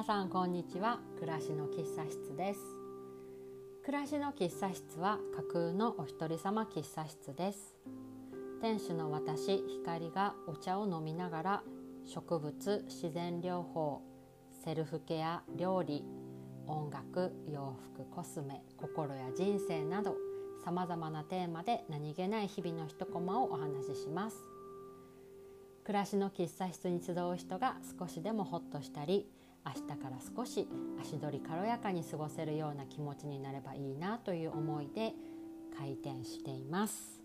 皆さんこんにちは。暮らしの喫茶室です。暮らしの喫茶室は架空のお一人様喫茶室です。店主の私光がお茶を飲みながら植物自然療法セルフケア料理音楽洋服コスメ心や人生などさまざまなテーマで何気ない日々の一コマをお話しします。暮らしの喫茶室に集う人が少しでもホッとしたり明日から少し足取り軽やかに過ごせるような気持ちになればいいなという思いで開店しています。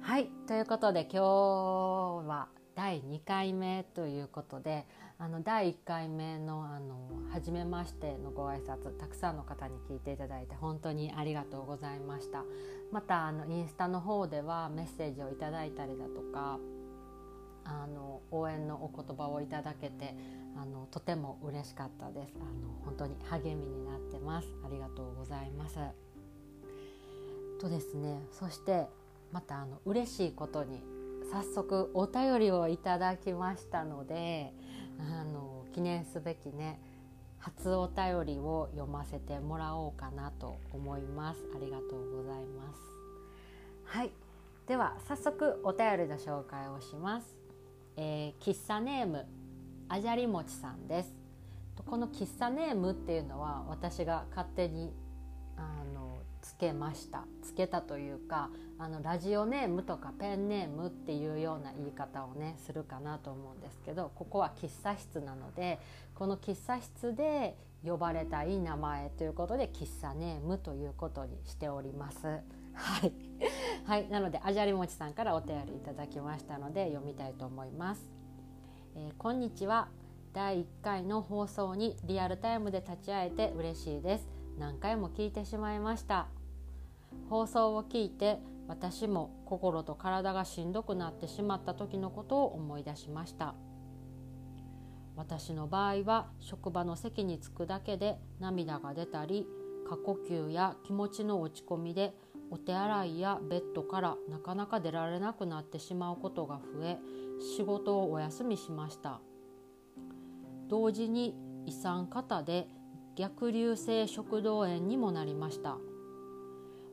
はいということで今日は第2回目ということであの第1回目のあの初めましてのご挨拶たくさんの方に聞いていただいて本当にありがとうございました。またあのインスタの方ではメッセージをいただいたりだとかあの応援のお言葉をいただけてあのとても嬉しかったです。あの本当に励みになってます。ありがとうございます。とですねそしてまたあの嬉しいことに早速お便りをいただきましたのであの記念すべきね初お便りを読ませてもらおうかなと思います。ありがとうございます。はい。では早速お便りの紹介をします、えー、喫茶ネームあじゃりもちさんですこの喫茶ネームっていうのは私が勝手にあのつけましたつけたというかあのラジオネームとかペンネームっていうような言い方をねするかなと思うんですけどここは喫茶室なのでこの喫茶室で呼ばれたい名前ということで喫茶ネームということにしております。はい、はい、なのであじゃりもちさんからお便りいただきましたので読みたいと思います。えー、こんにちは。第1回の放送にリアルタイムで立ち会えて嬉しいです。何回も聞いてしまいました。放送を聞いて私も心と体がしんどくなってしまった時のことを思い出しました。私の場合は職場の席に着くだけで涙が出たり過呼吸や気持ちの落ち込みでお手洗いやベッドからなかなか出られなくなってしまうことが増え仕事をお休みしました。同時に胃酸過多で逆流性食道炎にもなりました。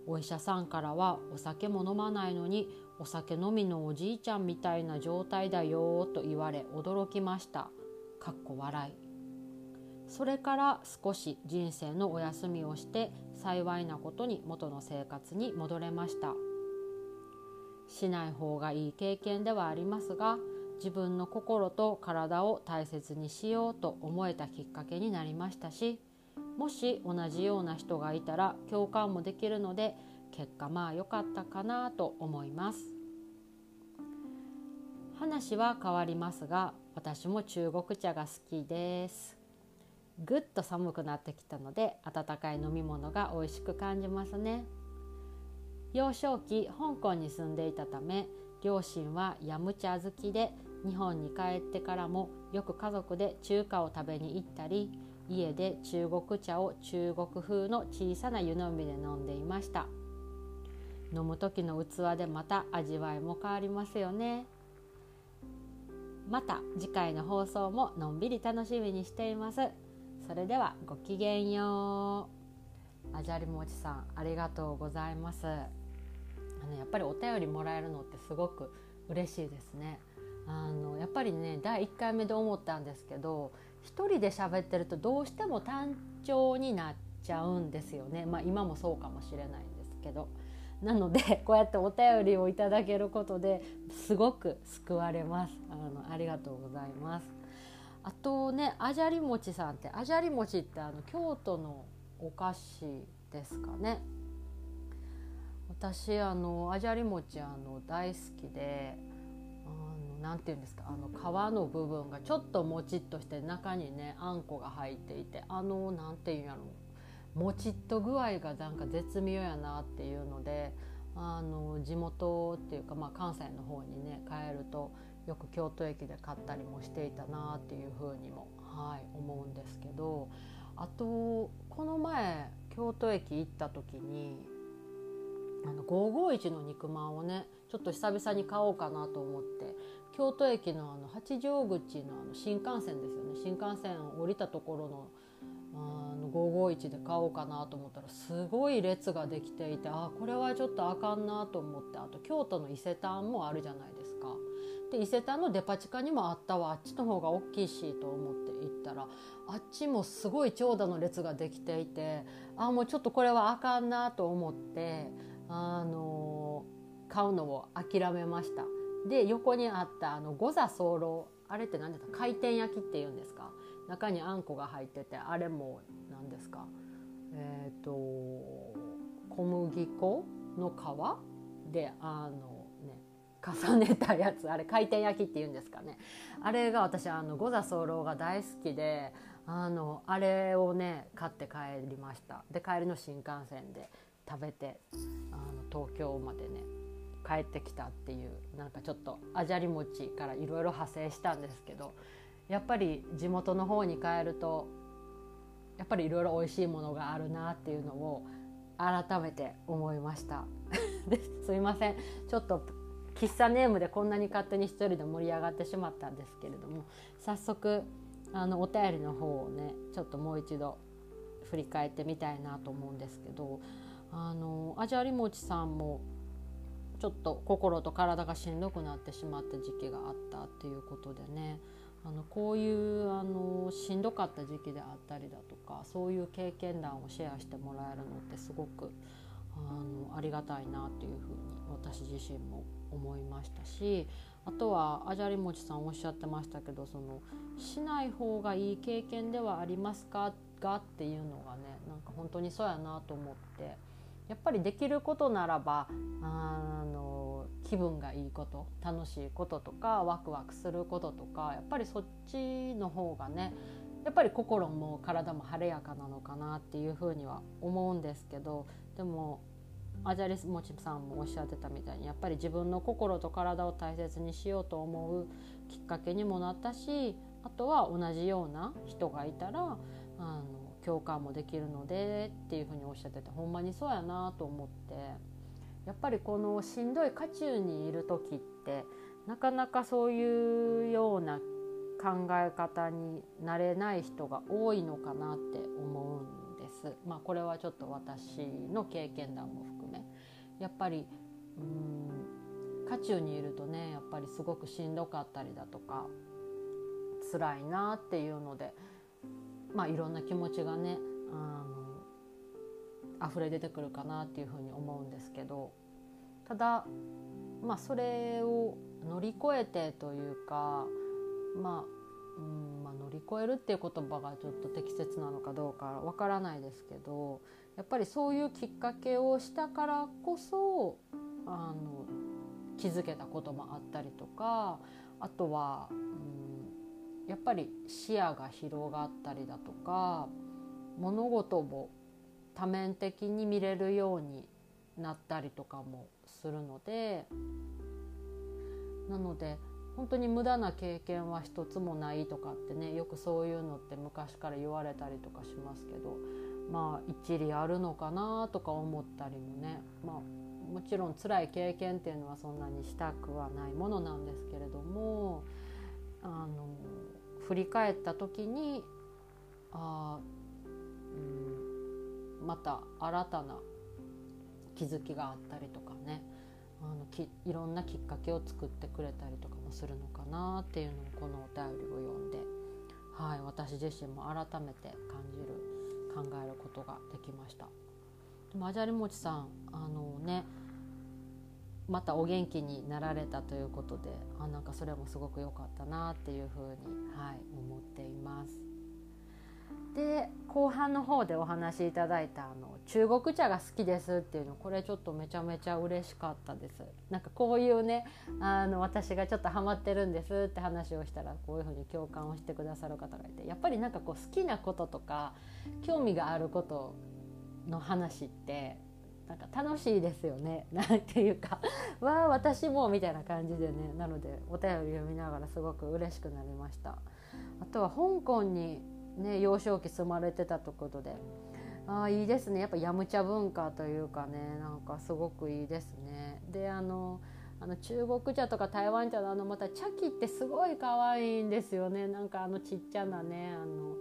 お医者さんからはお酒も飲まないのにお酒飲みのおじいちゃんみたいな状態だよと言われ驚きました。かっこ笑い。それから少し人生のお休みをして幸いなことに元の生活に戻れました。しない方がいい経験ではありますが自分の心と体を大切にしようと思えたきっかけになりましたしもし同じような人がいたら共感もできるので結果まあ良かったかなと思います。話は変わりますが私も中国茶が好きです。ぐっと寒くなってきたので温かい飲み物が美味しく感じますね。幼少期香港に住んでいたため両親はヤムチャ好きで日本に帰ってからもよく家族で中華を食べに行ったり家で中国茶を中国風の小さな湯飲みで飲んでいました。飲む時の器でまた味わいも変わりますよね。また次回の放送ものんびり楽しみにしています。それではごきげんよう。あじゃりもちさんありがとうございます。あのやっぱりお便りもらえるのってすごく嬉しいですね。あのやっぱりね第1回目で思ったんですけど一人で喋ってるとどうしても単調になっちゃうんですよね。まあ今もそうかもしれないんですけど。なので こうやってお便りをいただけることですごく救われます。あのありがとうございます。あとねあじゃり餅さんってあじゃり餅ってあの京都のお菓子ですかね。私あのあじゃり餅あの大好きで何て言うんですかあの皮の部分がちょっともちっとして中にねあんこが入っていてあの何て言うんやろもちっと具合がなんか絶妙やなっていうのであの地元っていうか、まあ、関西の方にね帰るとよく京都駅で買ったりもしていたなっていうふうにも、はい、思うんですけどあとこの前京都駅行った時にあの551の肉まんをねちょっと久々に買おうかなと思って京都駅のあの八丈口のあの新幹線ですよね新幹線を降りたところのあの551で買おうかなと思ったらすごい列ができていてあこれはちょっとあかんなと思ってあと京都の伊勢丹もあるじゃないですか。で伊勢丹のデパ地下にもあったわ。あっちの方が大きいしと思って行ったらあっちもすごい長蛇の列ができていてあもうちょっとこれはあかんなと思ってあの買うのを諦めました。で横にあったあの五座候あれって何ですか？回転焼きっていうんですか？中にあんこが入っててあれも何ですか？えっ、ー、と小麦粉の皮？であの重ねたやつあれ回転焼きっていうんですかね。あれが私あの五座候が大好きであのあれをね買って帰りました。で帰りの新幹線で食べてあの東京までね帰ってきたっていうなんかちょっとあじゃり餅からいろいろ派生したんですけどやっぱり地元の方に帰るとやっぱりいろいろ美味しいものがあるなっていうのを改めて思いました。すいません。ちょっと喫茶ネームでこんなに勝手に一人で盛り上がってしまったんですけれども早速あのお便りの方をねちょっともう一度振り返ってみたいなと思うんですけどあのあじゃりもちさんもちょっと心と体がしんどくなってしまった時期があったっていうことでねあのこういうあのしんどかった時期であったりだとかそういう経験談をシェアしてもらえるのってすごくあのありがたいなっていうふうに私自身も思いましたしあとはあじゃりもちさんおっしゃってましたけどそのしない方がいい経験ではありますか？がっていうのがねなんか本当にそうやなと思ってやっぱりできることならばあの気分がいいこと楽しいこととかワクワクすることとかやっぱりそっちの方がねやっぱり心も体も晴れやかなのかなっていうふうには思うんですけどでもアジャリスモチさんもおっしゃってたみたいにやっぱり自分の心と体を大切にしようと思うきっかけにもなったしあとは同じような人がいたらあの共感もできるのでっていうふうにおっしゃっててほんまにそうやなと思ってやっぱりこのしんどい渦中にいる時ってなかなかそういうような考え方になれない人が多いのかなって思うんです。まあ、これはちょっと私の経験談も含めやっぱりうん渦中にいるとねやっぱりすごくしんどかったりだとか辛いなっていうのでまあ、いろんな気持ちがねあの溢れ出てくるかなっていうふうに思うんですけどただ、まあ、それを乗り越えてというか、まあうんまあ、乗り越えるっていう言葉がちょっと適切なのかどうかわからないですけどやっぱりそういうきっかけをしたからこそあの気づけたこともあったりとかあとは、うんやっぱり視野が広がったりだとか物事を多面的に見れるようになったりとかもするのでなので本当に無駄な経験は一つもないとかってねよくそういうのって昔から言われたりとかしますけどまあ一理あるのかなとか思ったりもねまあもちろん辛い経験っていうのはそんなにしたくはないものなんですけれどもあの振り返った時にあ、うん、また新たな気づきがあったりとかねあのきいろんなきっかけを作ってくれたりとかもするのかなっていうのをこのお便りを読んで、はい、私自身も改めて感じる考えることができました。でもあじゃりもちさんあのねまたお元気になられたということであなんかそれもすごく良かったなっていうふうに、はい、思っています。で後半の方でお話しいただいたあの中国茶が好きですっていうのこれちょっとめちゃめちゃ嬉しかったです。なんかこういうねあの私がちょっとハマってるんですって話をしたらこういうふうに共感をしてくださる方がいてやっぱりなんかこう好きなこととか興味があることの話ってなんか楽しいですよね なんていうかわあ私もみたいな感じでねなのでお便り読みながらすごく嬉しくなりました。あとは香港にね幼少期住まれてたということで。ああいいですね。やっぱヤムチャ文化というかねなんかすごくいいですね。であのあの中国茶とか台湾茶のあのまた茶器ってすごい可愛いんですよね。なんかあのちっちゃなねあの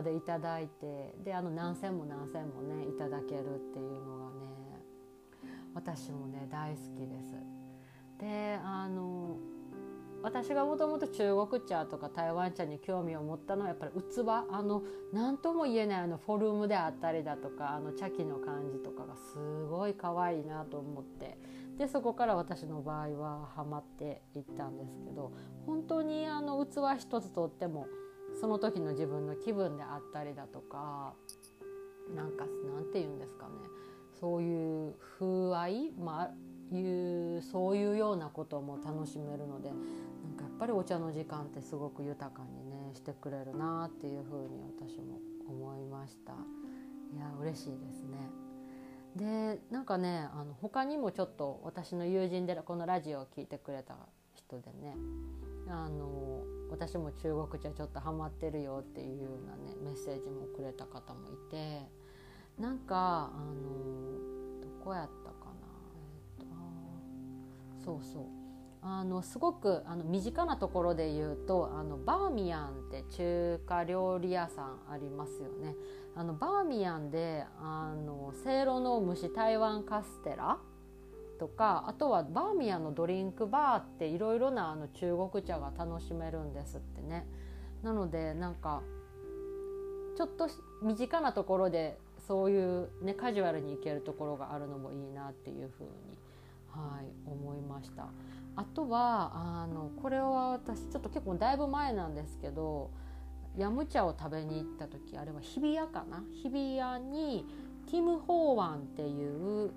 器でいただいて。であの何千も何千もねいただけるっていうのがね私もね大好きです。であの私がもともと中国茶とか台湾茶に興味を持ったのはやっぱり器。あの何とも言えないあのフォルムであったりだとかあの茶器の感じとかがすごい可愛いなと思って。でそこから私の場合はハマっていったんですけど本当にあの器一つとってもその時の自分の気分であったりだとかなんかなんて言うんですかね。そういう風合い、まあ、いうそういうようなことも楽しめるのでなんかやっぱりお茶の時間ってすごく豊かにねしてくれるなっていうふうに私も思いました。いや嬉しいですね。でなんかねあの他にもちょっと私の友人でこのラジオを聴いてくれた人でねあの私も中国茶ちょっとハマってるよっていうようなねメッセージもくれた方もいてなんかあのどこやったか、そうそうあのすごくあの身近なところで言うとあのバーミヤンって中華料理屋さんありますよね。あのバーミヤンであのせいろの蒸し台湾カステラとかあとはバーミヤンのドリンクバーっていろいろなあの中国茶が楽しめるんですってね。なのでなんかちょっと身近なところでそういうねカジュアルに行けるところがあるのもいいなっていうふうに、はい、思いました。あとはあのこれは私ちょっと結構だいぶ前なんですけどヤム茶を食べに行った時あれは日比谷かな？日比谷にティム・ホーワンっていう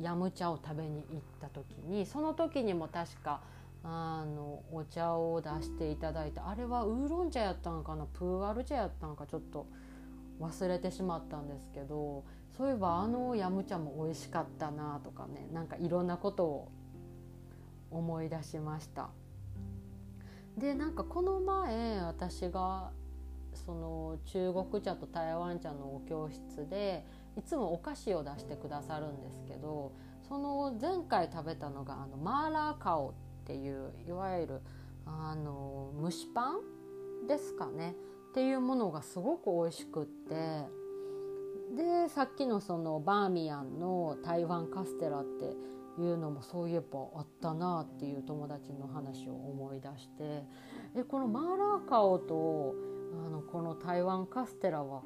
ヤム茶を食べに行った時にその時にも確かあのお茶を出していただいてあれはウーロン茶やったんかな？プーアル茶やったんかちょっと忘れてしまったんですけどそういえばあのヤム茶も美味しかったなとかねなんかいろんなことを思い出しました。でなんかこの前私がその中国茶と台湾茶のお教室でいつもお菓子を出してくださるんですけどその前回食べたのがあのマーラーカオっていういわゆるあの蒸しパンですかねっていうものがすごく美味しくってでさっきのそのバーミヤンの台湾カステラっていうのもそういえばあったなっていう友達の話を思い出してえこのマーラーカオとあのこの台湾カステラは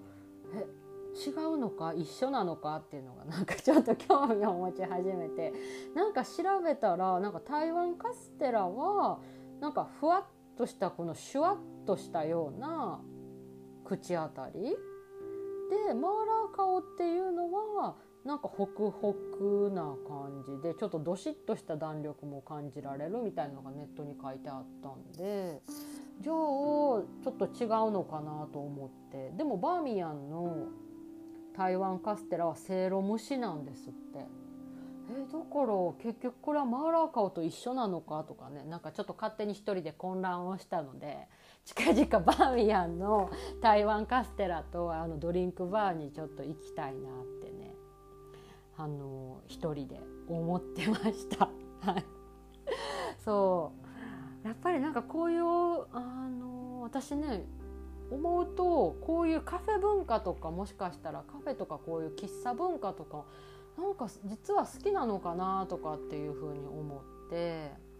え違うのか一緒なのかっていうのがなんかちょっと興味を持ち始めて なんか調べたらなんか台湾カステラはなんかふわっとしたこのシュワッとしたような口当たりでマーラーカオっていうのはなんかホクホクな感じでちょっとどしっとした弾力も感じられるみたいなのがネットに書いてあったんでじゃあちょっと違うのかなと思ってでもバーミヤンの台湾カステラはせいろ蒸しなんですって。えだから結局これはマーラーカオと一緒なのかとかねなんかちょっと勝手に一人で混乱をしたので近々バーミヤンの台湾カステラとあのドリンクバーにちょっと行きたいなってね。あの一人で思ってました。そう。やっぱりなんかこういうあの私ね思うとこういうカフェ文化とかもしかしたらカフェとかこういう喫茶文化とかなんか実は好きなのかなとかっていうふうに思って。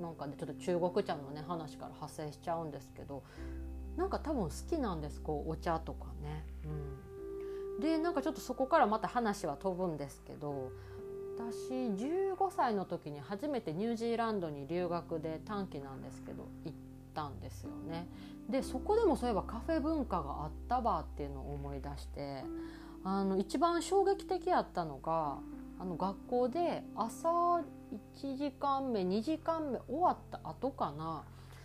なんかねちょっと中国茶のね話から派生しちゃうんですけどなんか多分好きなんですこうお茶とかね。うん、でなんかちょっとそこからまた話は飛ぶんですけど私15歳の時に初めてニュージーランドに留学で短期なんですけど行ったんですよね。でそこでもそういえばカフェ文化があったわっていうのを思い出してあの一番衝撃的やったのがあの学校で朝1時間目2時間目終わった後かな。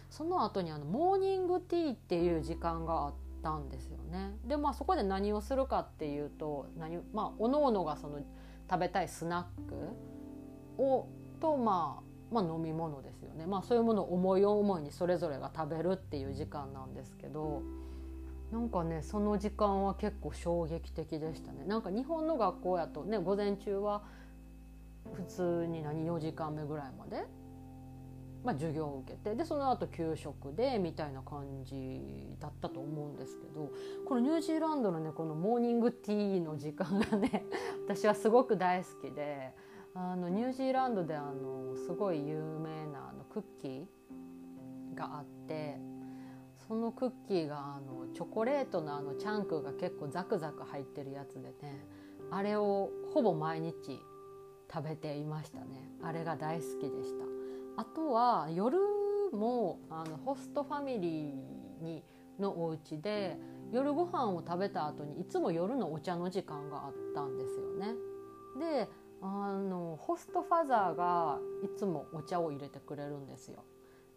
その後にあのモーニングティーっていう時間があったんですよね。でまあそこで何をするかっていうと何まあおのおのがその食べたいスナックをとまあまあ、飲み物ですよね、まあ、そういうものを思い思いにそれぞれが食べるっていう時間なんですけどなんかねその時間は結構衝撃的でしたね。なんか日本の学校やとね午前中は普通に何4時間目ぐらいまで、まあ、授業を受けてでその後給食でみたいな感じだったと思うんですけどこのニュージーランドのねこのモーニングティーの時間がね 私はすごく大好きであのニュージーランドであのすごい有名なあのクッキーがあってそのクッキーがあのチョコレートのあのチャンクが結構ザクザク入ってるやつでねあれをほぼ毎日食べていましたね。あれが大好きでした。あとは夜もあのホストファミリーにのお家で夜ご飯を食べた後にいつも夜のお茶の時間があったんですよね。であのホストファザーがいつもお茶を入れてくれるんですよ。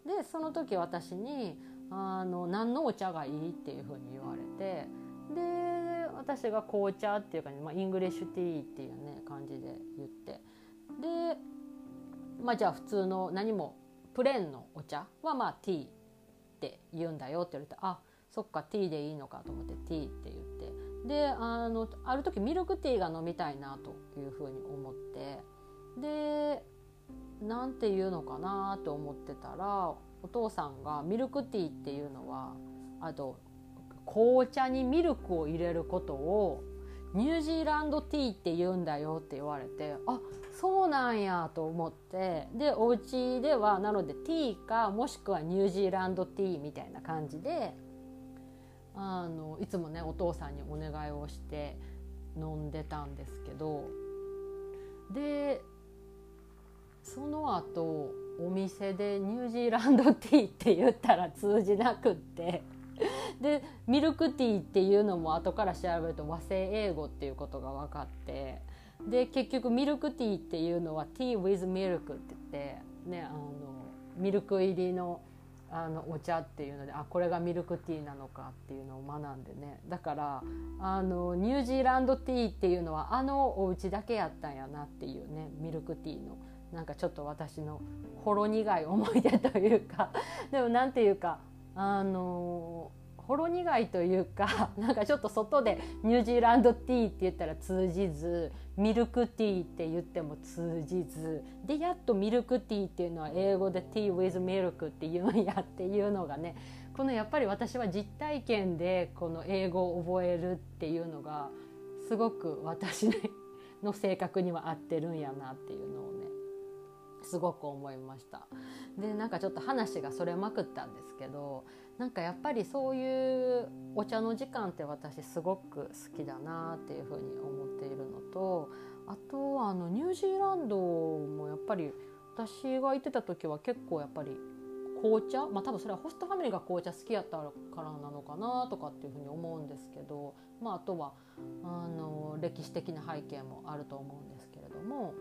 でその時私にあの何のお茶がいいっていうふうに言われてで私が紅茶っていうか、ね、まあ、 English tea っていうね感じで言って。でまあじゃあ普通の何もプレーンのお茶はまあティーって言うんだよって言われてあそっかティーでいいのかと思ってティーって言って。であのある時ミルクティーが飲みたいなというふうに思って。でなんて言うのかなと思ってたらお父さんがミルクティーっていうのはあと紅茶にミルクを入れることをニュージーランドティーって言うんだよって言われてあそうなんやと思って。でお家ではなのでティーかもしくはニュージーランドティーみたいな感じであのいつもねお父さんにお願いをして飲んでたんですけど。でその後お店でニュージーランドティーって言ったら通じなくって。でミルクティーっていうのも後から調べると和製英語っていうことが分かってで結局ミルクティーっていうのはティー with ミルクって言ってねあのミルク入りのあのお茶っていうのであこれがミルクティーなのかっていうのを学んでね。だからあのニュージーランドティーっていうのはあのお家だけやったんやなっていうねミルクティーのなんかちょっと私のほろ苦い思い出というか。でも何ていうかあのほろ苦いというか なんかちょっと外でニュージーランドティーって言ったら通じずミルクティーって言っても通じずでやっとミルクティーっていうのは英語でティー with ミルクって言うんやっていうのがねこのやっぱり私は実体験でこの英語を覚えるっていうのがすごく私の性格には合ってるんやなっていうのをすごく思いました。でなんかちょっと話がそれまくったんですけどなんかやっぱりそういうお茶の時間って私すごく好きだなっていうふうに思っているのとあとあのニュージーランドもやっぱり私が行ってた時は結構やっぱり紅茶まあ多分それはホストファミリーが紅茶好きやったからなのかなとかっていうふうに思うんですけど、まあ、あとはあの歴史的な背景もあると思うんですけれども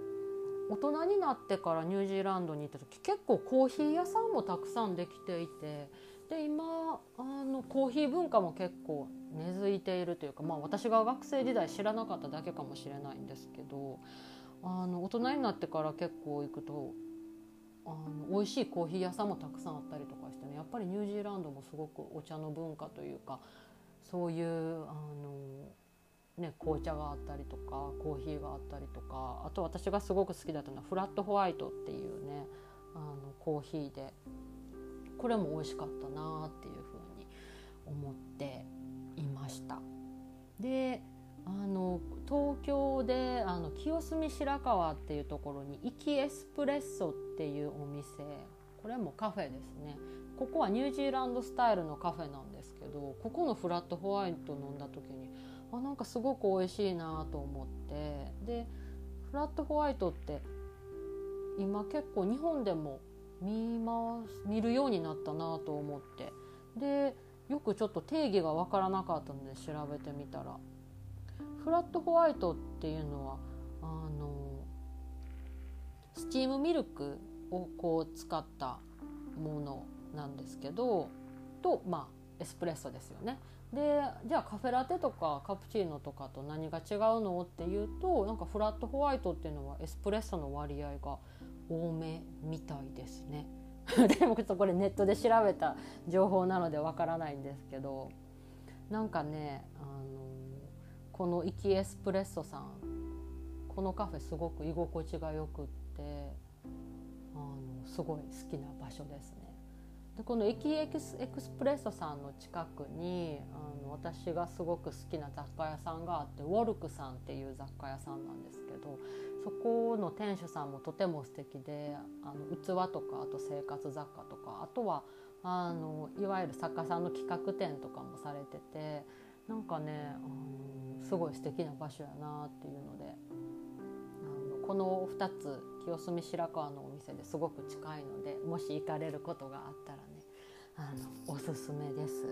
大人になってからニュージーランドに行った時結構コーヒー屋さんもたくさんできていてで今あのコーヒー文化も結構根付いているというか、まあ、私が学生時代知らなかっただけかもしれないんですけどあの大人になってから結構行くとあの美味しいコーヒー屋さんもたくさんあったりとかしてねやっぱりニュージーランドもすごくお茶の文化というかそういうあのね、紅茶があったりとかコーヒーがあったりとかあと私がすごく好きだったのはフラットホワイトっていうねあのコーヒーでこれも美味しかったなっていうふうに思っていました。であの東京であの清澄白河っていうところに「イキエスプレッソ」っていうお店これもカフェですねここはニュージーランドスタイルのカフェなんですけどここのフラットホワイト飲んだ時にあなんかすごく美味しいなと思って。でフラットホワイトって今結構日本でも見ます見るようになったなと思って。でよくちょっと定義が分からなかったので調べてみたら。フラットホワイトっていうのはあのスチームミルクをこう使ったものなんですけどとまあエスプレッソですよね。でじゃあカフェラテとかカプチーノとかと何が違うのっていうとなんかフラットホワイトっていうのはエスプレッソの割合が多めみたいですね でもちょっとこれネットで調べた情報なのでわからないんですけどなんかねあのこのイキエスプレッソさんこのカフェすごく居心地がよくってあのすごい好きな場所ですね。でこの駅エクスエクスプレッソさんの近くにあの私がすごく好きな雑貨屋さんがあってウォルクさんっていう雑貨屋さんなんですけどそこの店主さんもとても素敵であの器とかあと生活雑貨とかあとはあのいわゆる作家さんの企画展とかもされててなんかねあのすごい素敵な場所やなっていうのであのこの2つ清澄白河のお店ですごく近いのでもし行かれることがあったらあのおすすめです。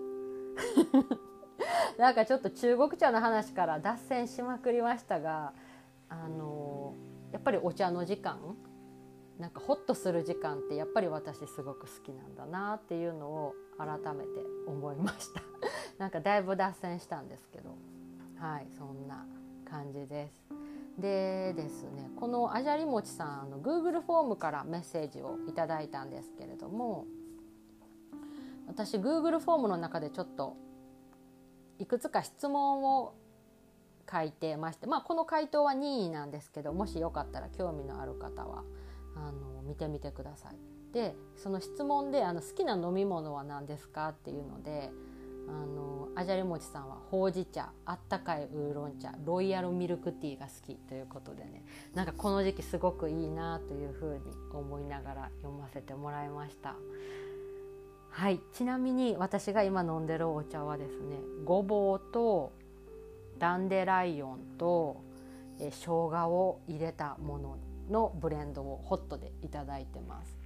なんかちょっと中国茶の話から脱線しまくりましたがあのやっぱりお茶の時間なんかホッとする時間ってやっぱり私すごく好きなんだなっていうのを改めて思いました。なんかだいぶ脱線したんですけど。はいそんな感じです。でですねこのあじゃりもちさんあの Google フォームからメッセージをいただいたんですけれども私 Google フォームの中でちょっといくつか質問を書いてましてまあこの回答は任意なんですけどもしよかったら興味のある方はあの見てみてください。でその質問であの「好きな飲み物は何ですか?」っていうのであのあじゃりもちさんはほうじ茶あったかいウーロン茶ロイヤルミルクティーが好きということでねなんかこの時期すごくいいなというふうに思いながら読ませてもらいましたはい。ちなみに私が今飲んでるお茶はですねごぼうとダンデライオンとえ生姜を入れたもののブレンドをホットでいただいてます。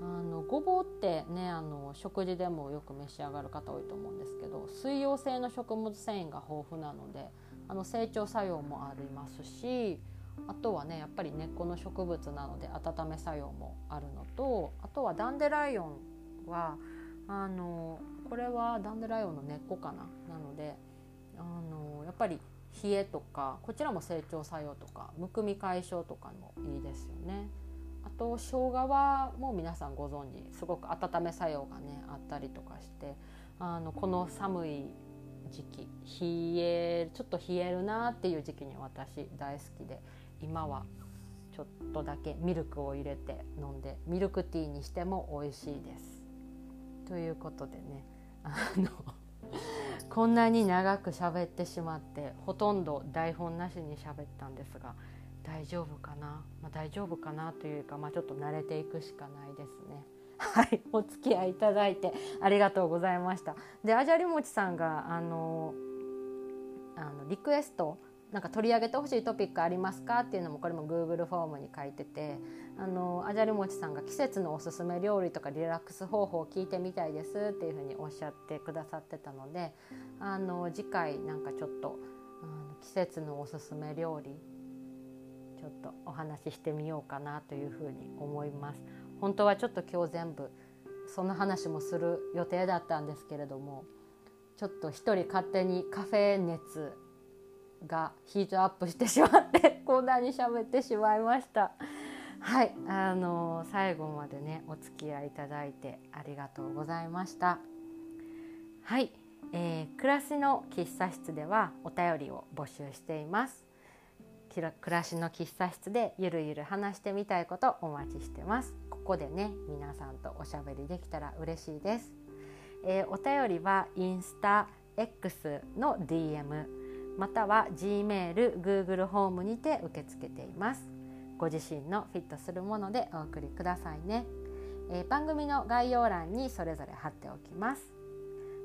あのごぼうってねあの食事でもよく召し上がる方多いと思うんですけど水溶性の食物繊維が豊富なのであの成長作用もありますしあとはねやっぱり根っこの植物なので温め作用もあるのとあとはダンデライオンはあのこれはダンデライオンの根っこかななのであのやっぱり冷えとかこちらも成長作用とかむくみ解消とかもいいですよね。あと生姜はもう皆さんご存知すごく温め作用がねあったりとかしてあのこの寒い時期冷えちょっと冷えるなっていう時期に私大好きで今はちょっとだけミルクを入れて飲んでミルクティーにしても美味しいです。ということでねあのこんなに長く喋ってしまってほとんど台本なしに喋ったんですが大丈夫かな、まあ、大丈夫かなというか、まあ、ちょっと慣れていくしかないですね。はい、お付き合いいただいてありがとうございました。で、あじゃりもちさんがあのあのリクエストなんか取り上げてほしいトピックありますか？っていうのもこれも Google フォームに書いててあのあじゃりもちさんが季節のおすすめ料理とかリラックス方法を聞いてみたいですっていうふうにおっしゃってくださってたのであの次回なんかちょっとあの季節のおすすめ料理ちょっとお話ししてみようかなというふうに思います。本当はちょっと今日全部その話もする予定だったんですけれどもちょっと一人勝手にカフェ熱がヒートアップしてしまって こんなに喋ってしまいましたはいあの最後までねお付き合いいただいてありがとうございました。はい、えー、暮らしの喫茶室ではお便りを募集しています。暮らしの喫茶室でゆるゆる話してみたいことお待ちしてます。ここでね皆さんとおしゃべりできたら嬉しいです、えー、お便りはインスタ X の DM または Gmail、Google ホームにて受け付けています。ご自身のフィットするものでお送りくださいね、えー、番組の概要欄にそれぞれ貼っておきます。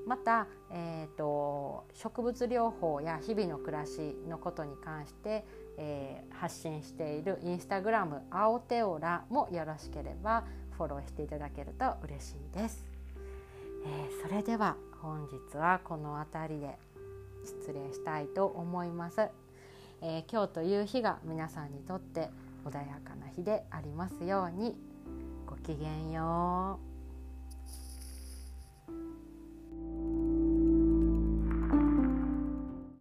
また、えーと、植物療法や日々の暮らしのことに関して、えー、発信しているインスタグラム青テオラもよろしければフォローしていただけると嬉しいです、えー、それでは本日はこの辺りで失礼したいと思います、えー、今日という日が皆さんにとって穏やかな日でありますように。ごきげんよう。